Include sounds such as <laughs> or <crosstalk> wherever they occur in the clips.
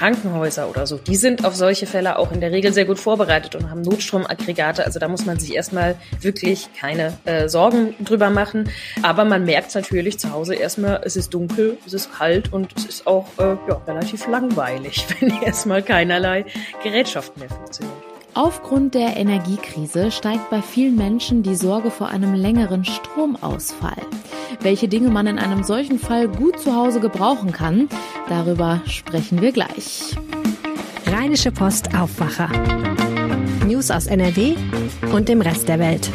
Krankenhäuser oder so, die sind auf solche Fälle auch in der Regel sehr gut vorbereitet und haben Notstromaggregate. Also da muss man sich erstmal wirklich keine äh, Sorgen drüber machen. Aber man merkt natürlich zu Hause erstmal, es ist dunkel, es ist kalt und es ist auch äh, ja, relativ langweilig, <laughs> wenn erstmal keinerlei Gerätschaften mehr funktionieren. Aufgrund der Energiekrise steigt bei vielen Menschen die Sorge vor einem längeren Stromausfall. Welche Dinge man in einem solchen Fall gut zu Hause gebrauchen kann, darüber sprechen wir gleich. Rheinische Post Aufwacher. News aus NRW und dem Rest der Welt.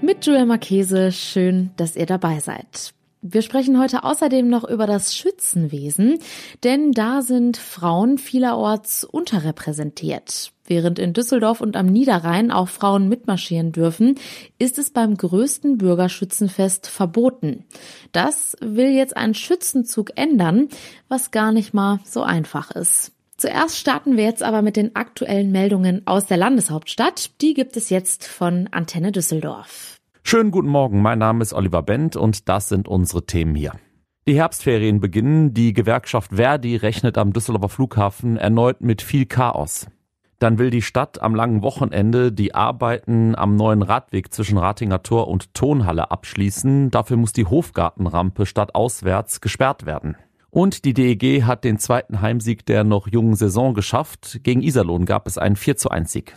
Mit Joel Marchese, schön, dass ihr dabei seid. Wir sprechen heute außerdem noch über das Schützenwesen, denn da sind Frauen vielerorts unterrepräsentiert. Während in Düsseldorf und am Niederrhein auch Frauen mitmarschieren dürfen, ist es beim größten Bürgerschützenfest verboten. Das will jetzt ein Schützenzug ändern, was gar nicht mal so einfach ist. Zuerst starten wir jetzt aber mit den aktuellen Meldungen aus der Landeshauptstadt. Die gibt es jetzt von Antenne Düsseldorf. Schönen guten Morgen, mein Name ist Oliver Bent und das sind unsere Themen hier. Die Herbstferien beginnen, die Gewerkschaft Verdi rechnet am Düsseldorfer Flughafen erneut mit viel Chaos. Dann will die Stadt am langen Wochenende die Arbeiten am neuen Radweg zwischen Ratinger Tor und Tonhalle abschließen. Dafür muss die Hofgartenrampe stadtauswärts gesperrt werden. Und die DEG hat den zweiten Heimsieg der noch jungen Saison geschafft. Gegen Iserlohn gab es einen 4 zu 1 Sieg.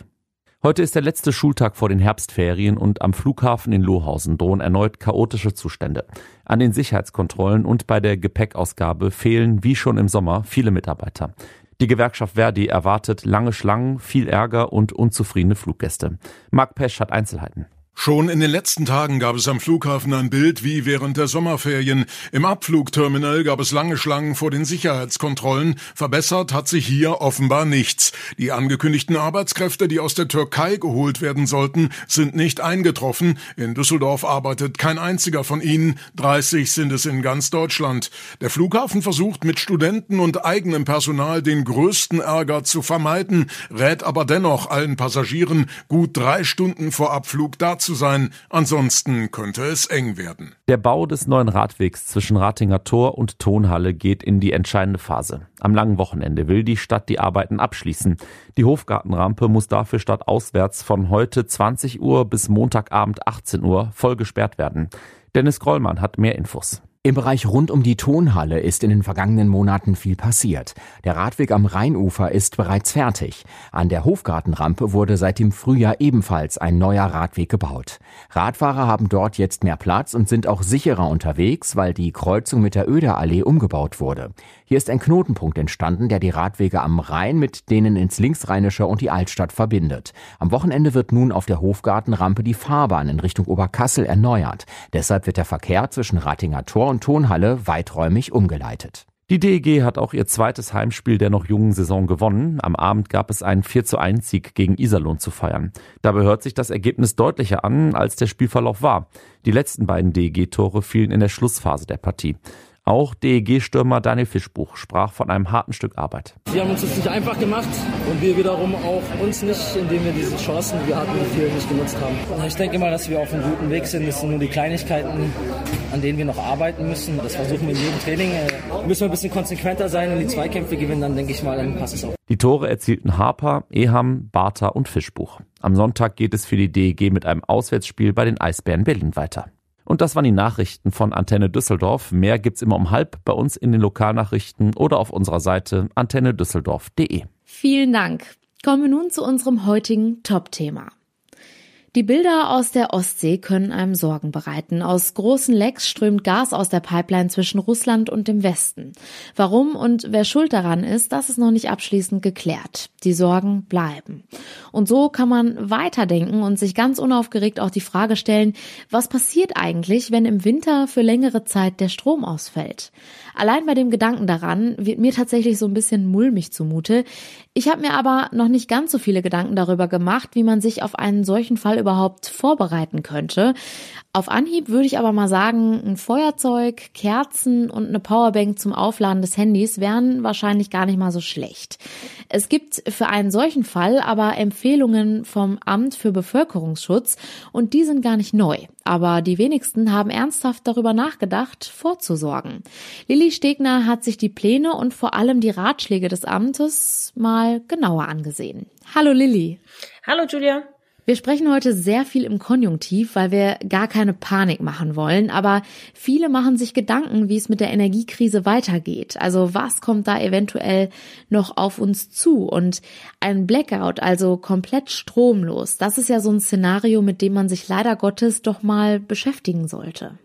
Heute ist der letzte Schultag vor den Herbstferien und am Flughafen in Lohausen drohen erneut chaotische Zustände. An den Sicherheitskontrollen und bei der Gepäckausgabe fehlen wie schon im Sommer viele Mitarbeiter. Die Gewerkschaft Verdi erwartet lange Schlangen, viel Ärger und unzufriedene Fluggäste. Marc Pesch hat Einzelheiten. Schon in den letzten Tagen gab es am Flughafen ein Bild wie während der Sommerferien. Im Abflugterminal gab es lange Schlangen vor den Sicherheitskontrollen. Verbessert hat sich hier offenbar nichts. Die angekündigten Arbeitskräfte, die aus der Türkei geholt werden sollten, sind nicht eingetroffen. In Düsseldorf arbeitet kein einziger von ihnen. 30 sind es in ganz Deutschland. Der Flughafen versucht mit Studenten und eigenem Personal den größten Ärger zu vermeiden, rät aber dennoch allen Passagieren, gut drei Stunden vor Abflug da zu sein, ansonsten könnte es eng werden. Der Bau des neuen Radwegs zwischen Ratinger Tor und Tonhalle geht in die entscheidende Phase. Am langen Wochenende will die Stadt die Arbeiten abschließen. Die Hofgartenrampe muss dafür stadtauswärts von heute 20 Uhr bis Montagabend 18 Uhr voll gesperrt werden. Dennis Grollmann hat mehr Infos. Im Bereich rund um die Tonhalle ist in den vergangenen Monaten viel passiert. Der Radweg am Rheinufer ist bereits fertig. An der Hofgartenrampe wurde seit dem Frühjahr ebenfalls ein neuer Radweg gebaut. Radfahrer haben dort jetzt mehr Platz und sind auch sicherer unterwegs, weil die Kreuzung mit der Öderallee umgebaut wurde. Hier ist ein Knotenpunkt entstanden, der die Radwege am Rhein mit denen ins Linksrheinische und die Altstadt verbindet. Am Wochenende wird nun auf der Hofgartenrampe die Fahrbahn in Richtung Oberkassel erneuert. Deshalb wird der Verkehr zwischen Ratinger Tor und Tonhalle weiträumig umgeleitet. Die DEG hat auch ihr zweites Heimspiel der noch jungen Saison gewonnen. Am Abend gab es einen 4 zu 1 Sieg gegen Iserlohn zu feiern. Dabei hört sich das Ergebnis deutlicher an, als der Spielverlauf war. Die letzten beiden DEG-Tore fielen in der Schlussphase der Partie. Auch DEG-Stürmer Daniel Fischbuch sprach von einem harten Stück Arbeit. Wir haben uns das nicht einfach gemacht und wir wiederum auch uns nicht, indem wir diese Chancen, die wir hatten, viel nicht genutzt haben. Ich denke mal, dass wir auf einem guten Weg sind. Es sind nur die Kleinigkeiten, an denen wir noch arbeiten müssen. Das versuchen wir in jedem Training. Äh, müssen wir ein bisschen konsequenter sein und die Zweikämpfe gewinnen, dann denke ich mal, dann passt es auch. Die Tore erzielten Harper, Eham, Bartha und Fischbuch. Am Sonntag geht es für die DEG mit einem Auswärtsspiel bei den Eisbären Berlin weiter. Und das waren die Nachrichten von Antenne Düsseldorf. Mehr gibt's immer um halb bei uns in den Lokalnachrichten oder auf unserer Seite antennedüsseldorf.de. Vielen Dank. Kommen wir nun zu unserem heutigen Top-Thema. Die Bilder aus der Ostsee können einem Sorgen bereiten. Aus großen Lecks strömt Gas aus der Pipeline zwischen Russland und dem Westen. Warum und wer schuld daran ist, das ist noch nicht abschließend geklärt. Die Sorgen bleiben. Und so kann man weiterdenken und sich ganz unaufgeregt auch die Frage stellen, was passiert eigentlich, wenn im Winter für längere Zeit der Strom ausfällt? Allein bei dem Gedanken daran wird mir tatsächlich so ein bisschen mulmig zumute. Ich habe mir aber noch nicht ganz so viele Gedanken darüber gemacht, wie man sich auf einen solchen Fall überhaupt vorbereiten könnte. Auf Anhieb würde ich aber mal sagen, ein Feuerzeug, Kerzen und eine Powerbank zum Aufladen des Handys wären wahrscheinlich gar nicht mal so schlecht. Es gibt für einen solchen Fall aber Empfehlungen vom Amt für Bevölkerungsschutz und die sind gar nicht neu. Aber die wenigsten haben ernsthaft darüber nachgedacht, vorzusorgen. Lilly Stegner hat sich die Pläne und vor allem die Ratschläge des Amtes mal genauer angesehen. Hallo Lilly. Hallo Julia. Wir sprechen heute sehr viel im Konjunktiv, weil wir gar keine Panik machen wollen. Aber viele machen sich Gedanken, wie es mit der Energiekrise weitergeht. Also was kommt da eventuell noch auf uns zu? Und ein Blackout, also komplett stromlos, das ist ja so ein Szenario, mit dem man sich leider Gottes doch mal beschäftigen sollte.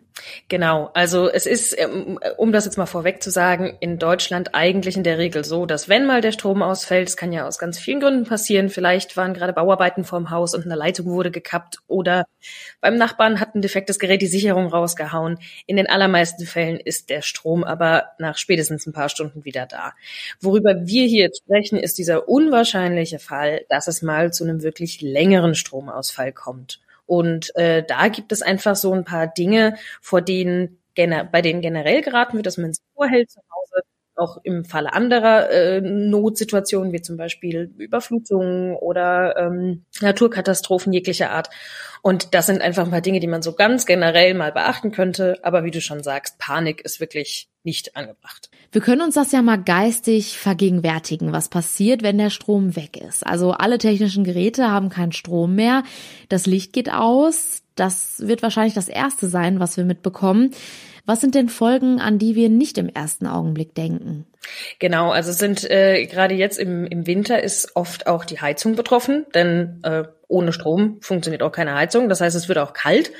Genau, also es ist, ähm, um das jetzt mal vorweg zu sagen, in Deutschland eigentlich in der Regel so, dass wenn mal der Strom ausfällt, es kann ja aus ganz vielen Gründen passieren, vielleicht waren gerade Bauarbeiten vorm Haus und eine Leitung wurde gekappt oder beim Nachbarn hat ein defektes Gerät die Sicherung rausgehauen. In den allermeisten Fällen ist der Strom aber nach spätestens ein paar Stunden wieder da. Worüber wir hier jetzt sprechen, ist dieser unwahrscheinliche Fall, dass es mal zu einem wirklich längeren Stromausfall kommt. Und äh, da gibt es einfach so ein paar Dinge, vor denen bei denen generell geraten wird, dass man sich vorhält zu Hause, auch im Falle anderer äh, Notsituationen, wie zum Beispiel Überflutungen oder ähm, Naturkatastrophen jeglicher Art. Und das sind einfach ein paar Dinge, die man so ganz generell mal beachten könnte. Aber wie du schon sagst, Panik ist wirklich nicht angebracht. Wir können uns das ja mal geistig vergegenwärtigen, was passiert, wenn der Strom weg ist. Also alle technischen Geräte haben keinen Strom mehr, das Licht geht aus, das wird wahrscheinlich das Erste sein, was wir mitbekommen. Was sind denn Folgen, an die wir nicht im ersten Augenblick denken? Genau, also sind äh, gerade jetzt im, im Winter ist oft auch die Heizung betroffen, denn äh, ohne Strom funktioniert auch keine Heizung. Das heißt, es wird auch kalt.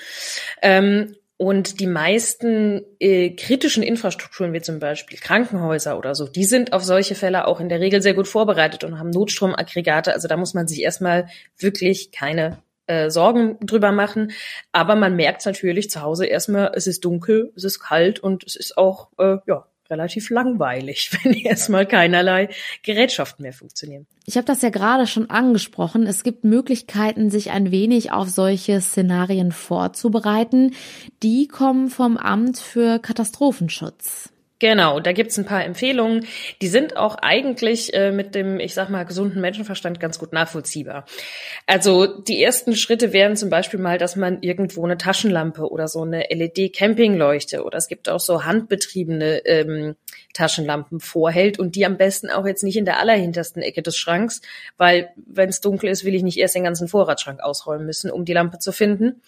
Ähm, und die meisten äh, kritischen Infrastrukturen, wie zum Beispiel Krankenhäuser oder so, die sind auf solche Fälle auch in der Regel sehr gut vorbereitet und haben Notstromaggregate. Also da muss man sich erstmal wirklich keine äh, Sorgen drüber machen. Aber man merkt natürlich zu Hause erstmal, es ist dunkel, es ist kalt und es ist auch äh, ja relativ langweilig, <laughs> wenn erstmal keinerlei Gerätschaften mehr funktionieren. Ich habe das ja gerade schon angesprochen. Es gibt Möglichkeiten, sich ein wenig auf solche Szenarien vorzubereiten. Die kommen vom Amt für Katastrophenschutz. Genau, da gibt's ein paar Empfehlungen. Die sind auch eigentlich äh, mit dem, ich sag mal, gesunden Menschenverstand ganz gut nachvollziehbar. Also die ersten Schritte wären zum Beispiel mal, dass man irgendwo eine Taschenlampe oder so eine LED-Campingleuchte oder es gibt auch so handbetriebene ähm, Taschenlampen vorhält und die am besten auch jetzt nicht in der allerhintersten Ecke des Schranks, weil wenn es dunkel ist, will ich nicht erst den ganzen Vorratsschrank ausräumen müssen, um die Lampe zu finden.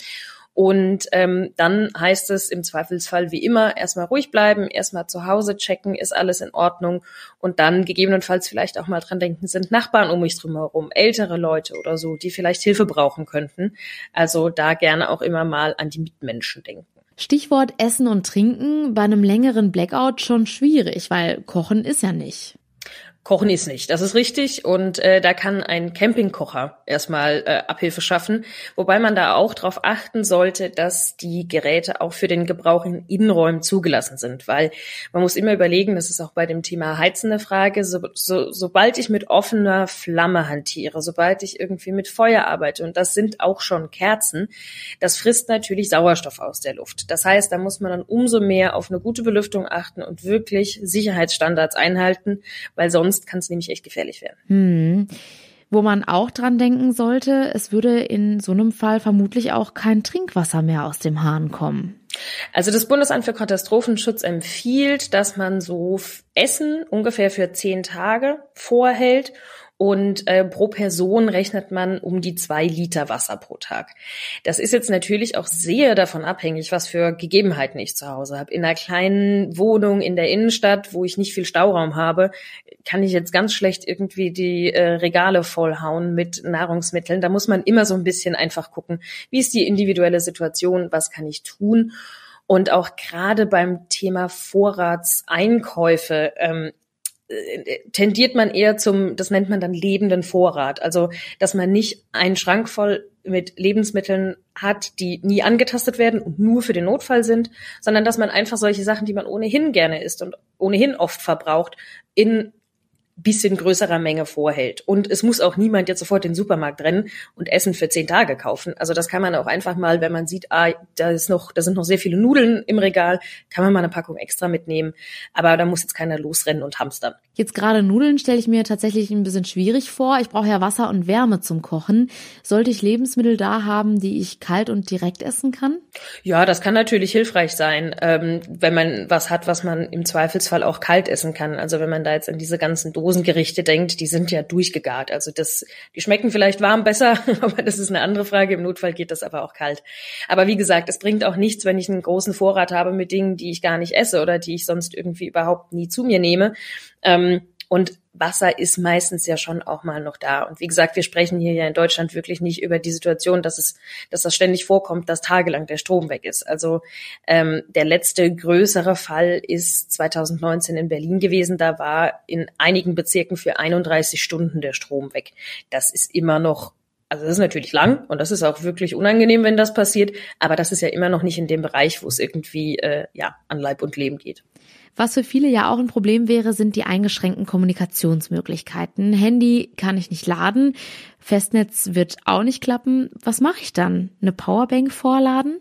Und ähm, dann heißt es im Zweifelsfall wie immer erstmal ruhig bleiben, erstmal zu Hause checken, ist alles in Ordnung und dann gegebenenfalls vielleicht auch mal dran denken, sind Nachbarn um mich drumherum, ältere Leute oder so, die vielleicht Hilfe brauchen könnten. Also da gerne auch immer mal an die Mitmenschen denken. Stichwort Essen und Trinken bei einem längeren Blackout schon schwierig, weil Kochen ist ja nicht. Kochen ist nicht, das ist richtig. Und äh, da kann ein Campingkocher erstmal äh, Abhilfe schaffen. Wobei man da auch darauf achten sollte, dass die Geräte auch für den Gebrauch in Innenräumen zugelassen sind. Weil man muss immer überlegen, das ist auch bei dem Thema Heizen eine Frage, so, so, sobald ich mit offener Flamme hantiere, sobald ich irgendwie mit Feuer arbeite, und das sind auch schon Kerzen, das frisst natürlich Sauerstoff aus der Luft. Das heißt, da muss man dann umso mehr auf eine gute Belüftung achten und wirklich Sicherheitsstandards einhalten, weil sonst sonst kann es nämlich echt gefährlich werden. Hm. Wo man auch dran denken sollte, es würde in so einem Fall vermutlich auch kein Trinkwasser mehr aus dem Hahn kommen. Also das Bundesamt für Katastrophenschutz empfiehlt, dass man so Essen ungefähr für zehn Tage vorhält und äh, pro Person rechnet man um die zwei Liter Wasser pro Tag. Das ist jetzt natürlich auch sehr davon abhängig, was für Gegebenheiten ich zu Hause habe. In einer kleinen Wohnung in der Innenstadt, wo ich nicht viel Stauraum habe, kann ich jetzt ganz schlecht irgendwie die äh, Regale vollhauen mit Nahrungsmitteln. Da muss man immer so ein bisschen einfach gucken, wie ist die individuelle Situation, was kann ich tun. Und auch gerade beim Thema Vorratseinkäufe ähm, tendiert man eher zum, das nennt man dann lebenden Vorrat. Also, dass man nicht einen Schrank voll mit Lebensmitteln hat, die nie angetastet werden und nur für den Notfall sind, sondern dass man einfach solche Sachen, die man ohnehin gerne isst und ohnehin oft verbraucht, in bisschen größerer Menge vorhält. Und es muss auch niemand jetzt sofort in den Supermarkt rennen und Essen für zehn Tage kaufen. Also das kann man auch einfach mal, wenn man sieht, ah, da ist noch, da sind noch sehr viele Nudeln im Regal, kann man mal eine Packung extra mitnehmen. Aber da muss jetzt keiner losrennen und hamstern. Jetzt gerade Nudeln stelle ich mir tatsächlich ein bisschen schwierig vor. Ich brauche ja Wasser und Wärme zum Kochen. Sollte ich Lebensmittel da haben, die ich kalt und direkt essen kann? Ja, das kann natürlich hilfreich sein, ähm, wenn man was hat, was man im Zweifelsfall auch kalt essen kann. Also wenn man da jetzt an diese ganzen Dosengerichte denkt, die sind ja durchgegart. Also das, die schmecken vielleicht warm besser, <laughs> aber das ist eine andere Frage. Im Notfall geht das aber auch kalt. Aber wie gesagt, es bringt auch nichts, wenn ich einen großen Vorrat habe mit Dingen, die ich gar nicht esse oder die ich sonst irgendwie überhaupt nie zu mir nehme. Ähm, und Wasser ist meistens ja schon auch mal noch da. Und wie gesagt, wir sprechen hier ja in Deutschland wirklich nicht über die Situation, dass es, dass das ständig vorkommt, dass tagelang der Strom weg ist. Also ähm, der letzte größere Fall ist 2019 in Berlin gewesen. Da war in einigen Bezirken für 31 Stunden der Strom weg. Das ist immer noch also das ist natürlich lang und das ist auch wirklich unangenehm, wenn das passiert, aber das ist ja immer noch nicht in dem Bereich, wo es irgendwie äh, ja an Leib und Leben geht. Was für viele ja auch ein Problem wäre, sind die eingeschränkten Kommunikationsmöglichkeiten. Handy kann ich nicht laden, Festnetz wird auch nicht klappen. Was mache ich dann? Eine Powerbank vorladen?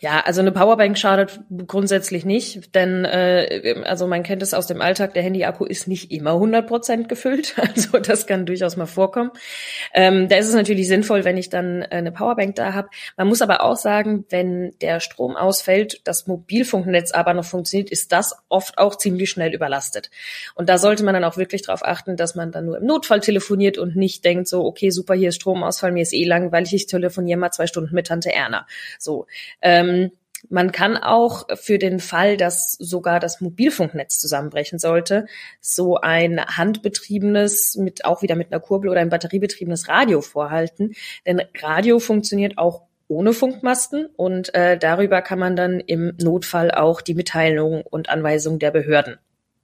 Ja, also eine Powerbank schadet grundsätzlich nicht, denn äh, also man kennt es aus dem Alltag, der Handy-Akku ist nicht immer 100 Prozent gefüllt, <laughs> also das kann durchaus mal vorkommen. Ähm, da ist es natürlich sinnvoll, wenn ich dann eine Powerbank da habe. Man muss aber auch sagen, wenn der Strom ausfällt, das Mobilfunknetz aber noch funktioniert, ist das oft auch ziemlich schnell überlastet. Und da sollte man dann auch wirklich darauf achten, dass man dann nur im Notfall telefoniert und nicht denkt so, okay, super, hier ist Stromausfall, mir ist eh langweilig, ich telefoniere mal zwei Stunden mit Tante Erna. So. Ähm, man kann auch für den Fall, dass sogar das Mobilfunknetz zusammenbrechen sollte, so ein handbetriebenes, mit auch wieder mit einer Kurbel oder ein batteriebetriebenes Radio vorhalten. Denn Radio funktioniert auch ohne Funkmasten und äh, darüber kann man dann im Notfall auch die Mitteilung und Anweisung der Behörden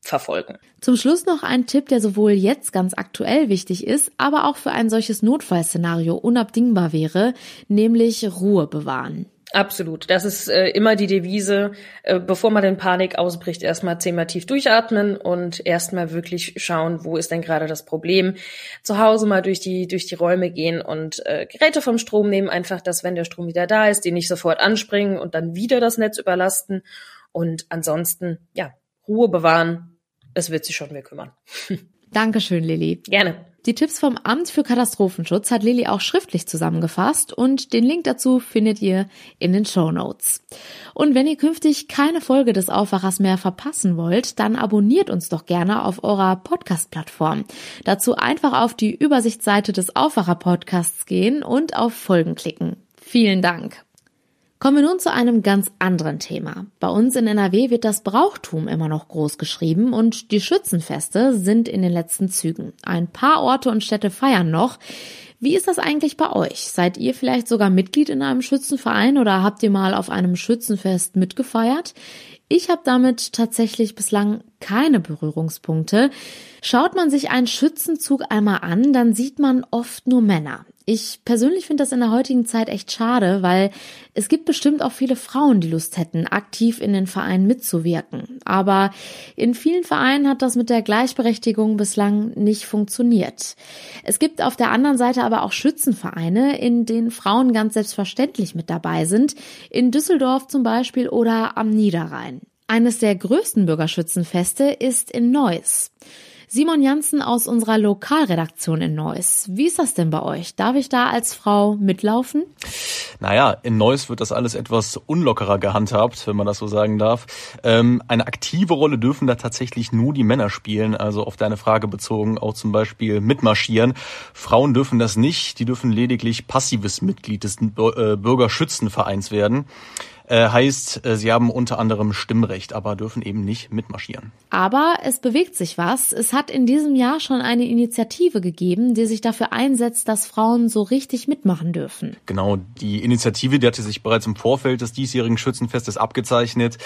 verfolgen. Zum Schluss noch ein Tipp, der sowohl jetzt ganz aktuell wichtig ist, aber auch für ein solches Notfallszenario unabdingbar wäre, nämlich Ruhe bewahren. Absolut. Das ist äh, immer die Devise, äh, bevor man in Panik ausbricht, erstmal zehnmal tief durchatmen und erstmal wirklich schauen, wo ist denn gerade das Problem. Zu Hause mal durch die, durch die Räume gehen und äh, Geräte vom Strom nehmen, einfach, dass wenn der Strom wieder da ist, die nicht sofort anspringen und dann wieder das Netz überlasten. Und ansonsten, ja, Ruhe bewahren. Es wird sich schon mehr kümmern. <laughs> Dankeschön, Lilly. Gerne. Die Tipps vom Amt für Katastrophenschutz hat Lilly auch schriftlich zusammengefasst und den Link dazu findet ihr in den Show Notes. Und wenn ihr künftig keine Folge des Aufwachers mehr verpassen wollt, dann abonniert uns doch gerne auf eurer Podcast-Plattform. Dazu einfach auf die Übersichtsseite des Aufwacher-Podcasts gehen und auf Folgen klicken. Vielen Dank. Kommen wir nun zu einem ganz anderen Thema. Bei uns in NRW wird das Brauchtum immer noch groß geschrieben und die Schützenfeste sind in den letzten Zügen. Ein paar Orte und Städte feiern noch. Wie ist das eigentlich bei euch? Seid ihr vielleicht sogar Mitglied in einem Schützenverein oder habt ihr mal auf einem Schützenfest mitgefeiert? Ich habe damit tatsächlich bislang keine Berührungspunkte. Schaut man sich einen Schützenzug einmal an, dann sieht man oft nur Männer. Ich persönlich finde das in der heutigen Zeit echt schade, weil es gibt bestimmt auch viele Frauen, die Lust hätten, aktiv in den Vereinen mitzuwirken. Aber in vielen Vereinen hat das mit der Gleichberechtigung bislang nicht funktioniert. Es gibt auf der anderen Seite aber auch Schützenvereine, in denen Frauen ganz selbstverständlich mit dabei sind, in Düsseldorf zum Beispiel oder am Niederrhein. Eines der größten Bürgerschützenfeste ist in Neuss. Simon Janssen aus unserer Lokalredaktion in Neuss. Wie ist das denn bei euch? Darf ich da als Frau mitlaufen? Naja, in Neuss wird das alles etwas unlockerer gehandhabt, wenn man das so sagen darf. Ähm, eine aktive Rolle dürfen da tatsächlich nur die Männer spielen, also auf deine Frage bezogen, auch zum Beispiel mitmarschieren. Frauen dürfen das nicht, die dürfen lediglich passives Mitglied des äh, Bürgerschützenvereins werden. Äh, heißt, äh, sie haben unter anderem Stimmrecht, aber dürfen eben nicht mitmarschieren. Aber es bewegt sich was. Es hat in diesem Jahr schon eine Initiative gegeben, die sich dafür einsetzt, dass Frauen so richtig mitmachen dürfen. Genau, die Initiative, die hatte sich bereits im Vorfeld des diesjährigen Schützenfestes abgezeichnet.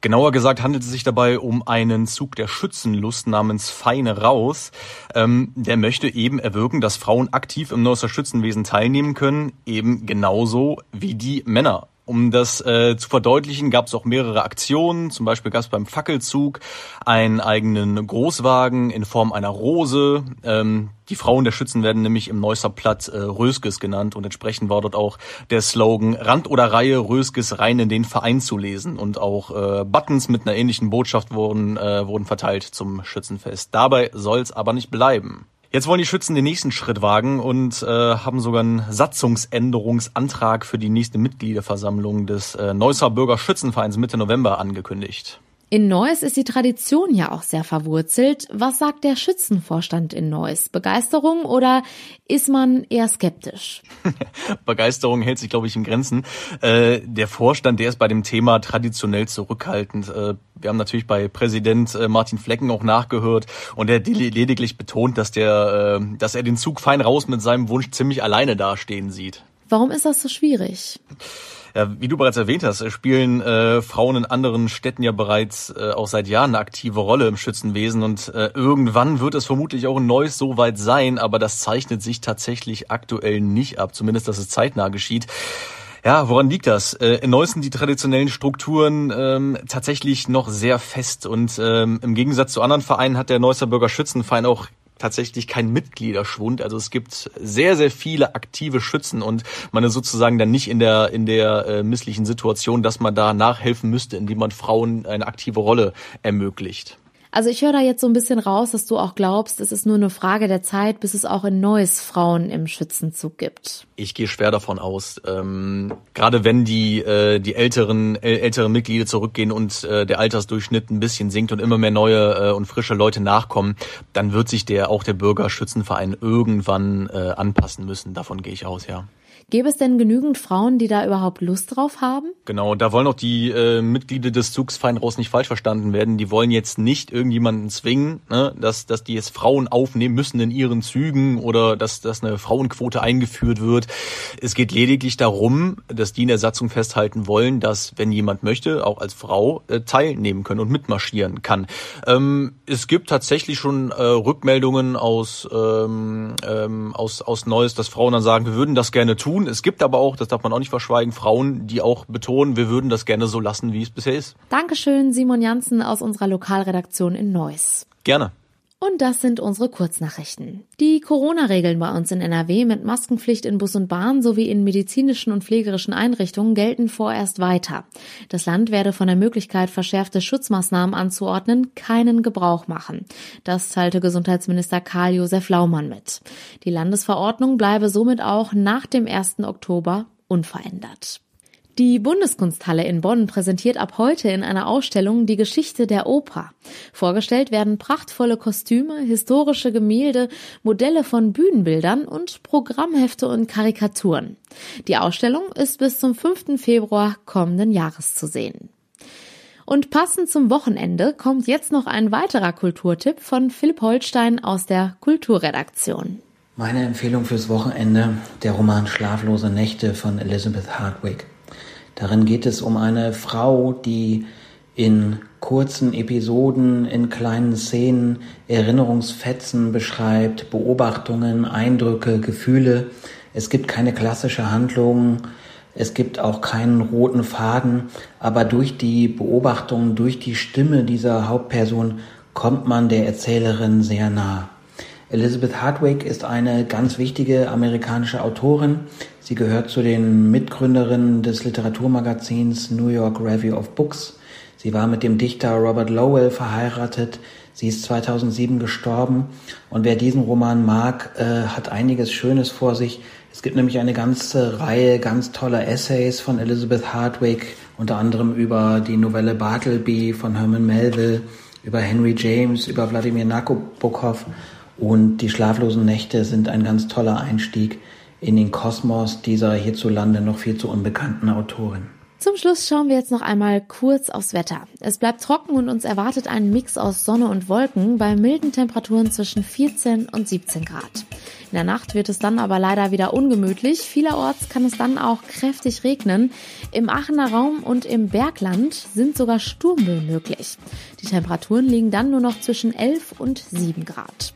Genauer gesagt handelt es sich dabei um einen Zug der Schützenlust namens Feine Raus. Ähm, der möchte eben erwirken, dass Frauen aktiv im Neusser Schützenwesen teilnehmen können, eben genauso wie die Männer Um das äh, zu verdeutlichen, gab es auch mehrere Aktionen. Zum Beispiel gab es beim Fackelzug einen eigenen Großwagen in Form einer Rose. Ähm, die Frauen der Schützen werden nämlich im Neusser Platt äh, Röskes genannt und entsprechend war dort auch der Slogan Rand oder Reihe Röskes rein in den Verein zu lesen und auch äh, Buttons mit einer ähnlichen Botschaft wurden, äh, wurden verteilt zum Schützenfest. Dabei soll's aber nicht bleiben. Jetzt wollen die Schützen den nächsten Schritt wagen und äh, haben sogar einen Satzungsänderungsantrag für die nächste Mitgliederversammlung des äh, Neusser Bürger Schützenvereins Mitte November angekündigt. In Neuss ist die Tradition ja auch sehr verwurzelt. Was sagt der Schützenvorstand in Neuss? Begeisterung oder ist man eher skeptisch? <laughs> Begeisterung hält sich, glaube ich, in Grenzen. Äh, der Vorstand, der ist bei dem Thema traditionell zurückhaltend. Äh, wir haben natürlich bei Präsident äh, Martin Flecken auch nachgehört und er lediglich betont, dass der, dass er den Zug fein raus mit seinem Wunsch ziemlich alleine dastehen sieht. Warum ist das so schwierig? Ja, wie du bereits erwähnt hast, spielen äh, Frauen in anderen Städten ja bereits äh, auch seit Jahren eine aktive Rolle im Schützenwesen und äh, irgendwann wird es vermutlich auch in Neuss so weit sein, aber das zeichnet sich tatsächlich aktuell nicht ab, zumindest dass es zeitnah geschieht. Ja, woran liegt das? Äh, in Neuss sind die traditionellen Strukturen ähm, tatsächlich noch sehr fest und ähm, im Gegensatz zu anderen Vereinen hat der Neusser Bürger Schützenverein auch tatsächlich kein Mitgliederschwund. Also es gibt sehr, sehr viele aktive Schützen und man ist sozusagen dann nicht in der, in der äh, misslichen Situation, dass man da nachhelfen müsste, indem man Frauen eine aktive Rolle ermöglicht. Also ich höre da jetzt so ein bisschen raus, dass du auch glaubst, es ist nur eine Frage der Zeit, bis es auch in Neues Frauen im Schützenzug gibt. Ich gehe schwer davon aus. Ähm, gerade wenn die, äh, die älteren, äh, älteren Mitglieder zurückgehen und äh, der Altersdurchschnitt ein bisschen sinkt und immer mehr neue äh, und frische Leute nachkommen, dann wird sich der auch der Bürgerschützenverein irgendwann äh, anpassen müssen. Davon gehe ich aus, ja. Gäbe es denn genügend Frauen, die da überhaupt Lust drauf haben? Genau, da wollen auch die äh, Mitglieder des Zugs fein raus nicht falsch verstanden werden. Die wollen jetzt nicht irgendjemanden zwingen, ne, dass, dass die jetzt Frauen aufnehmen müssen in ihren Zügen oder dass, dass eine Frauenquote eingeführt wird. Es geht lediglich darum, dass die in der Satzung festhalten wollen, dass, wenn jemand möchte, auch als Frau äh, teilnehmen können und mitmarschieren kann. Ähm, es gibt tatsächlich schon äh, Rückmeldungen aus, ähm, ähm, aus, aus Neues, dass Frauen dann sagen, wir würden das gerne tun tun. Es gibt aber auch, das darf man auch nicht verschweigen, Frauen, die auch betonen, wir würden das gerne so lassen, wie es bisher ist. Dankeschön, Simon Janssen aus unserer Lokalredaktion in Neuss. Gerne. Und das sind unsere Kurznachrichten. Die Corona-Regeln bei uns in NRW mit Maskenpflicht in Bus und Bahn sowie in medizinischen und pflegerischen Einrichtungen gelten vorerst weiter. Das Land werde von der Möglichkeit, verschärfte Schutzmaßnahmen anzuordnen, keinen Gebrauch machen. Das teilte Gesundheitsminister Karl-Josef Laumann mit. Die Landesverordnung bleibe somit auch nach dem 1. Oktober unverändert. Die Bundeskunsthalle in Bonn präsentiert ab heute in einer Ausstellung die Geschichte der Oper. Vorgestellt werden prachtvolle Kostüme, historische Gemälde, Modelle von Bühnenbildern und Programmhefte und Karikaturen. Die Ausstellung ist bis zum 5. Februar kommenden Jahres zu sehen. Und passend zum Wochenende kommt jetzt noch ein weiterer Kulturtipp von Philipp Holstein aus der Kulturredaktion. Meine Empfehlung fürs Wochenende, der Roman Schlaflose Nächte von Elizabeth Hardwick. Darin geht es um eine Frau, die in kurzen Episoden, in kleinen Szenen Erinnerungsfetzen beschreibt, Beobachtungen, Eindrücke, Gefühle. Es gibt keine klassische Handlung, es gibt auch keinen roten Faden, aber durch die Beobachtungen, durch die Stimme dieser Hauptperson kommt man der Erzählerin sehr nah. Elizabeth Hardwick ist eine ganz wichtige amerikanische Autorin. Sie gehört zu den Mitgründerinnen des Literaturmagazins New York Review of Books. Sie war mit dem Dichter Robert Lowell verheiratet. Sie ist 2007 gestorben. Und wer diesen Roman mag, äh, hat einiges Schönes vor sich. Es gibt nämlich eine ganze Reihe ganz toller Essays von Elizabeth Hardwick, unter anderem über die Novelle Bartleby von Herman Melville, über Henry James, über Wladimir Nabokov und die schlaflosen Nächte sind ein ganz toller Einstieg in den Kosmos dieser hierzulande noch viel zu unbekannten Autorin. Zum Schluss schauen wir jetzt noch einmal kurz aufs Wetter. Es bleibt trocken und uns erwartet ein Mix aus Sonne und Wolken bei milden Temperaturen zwischen 14 und 17 Grad. In der Nacht wird es dann aber leider wieder ungemütlich. Vielerorts kann es dann auch kräftig regnen. Im Aachener Raum und im Bergland sind sogar Sturmböen möglich. Die Temperaturen liegen dann nur noch zwischen 11 und 7 Grad.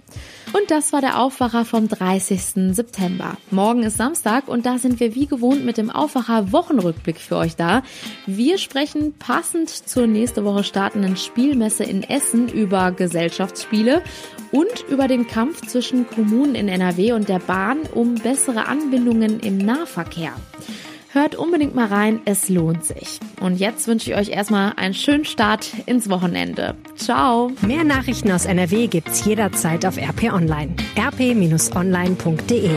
Und das war der Aufwacher vom 30. September. Morgen ist Samstag und da sind wir wie gewohnt mit dem Aufwacher Wochenrückblick für euch da. Wir sprechen passend zur nächste Woche startenden Spielmesse in Essen über Gesellschaftsspiele und über den Kampf zwischen Kommunen in NRW und der Bahn um bessere Anbindungen im Nahverkehr. Hört unbedingt mal rein, es lohnt sich. Und jetzt wünsche ich euch erstmal einen schönen Start ins Wochenende. Ciao. Mehr Nachrichten aus NRW gibt's jederzeit auf RP Online. rp-online.de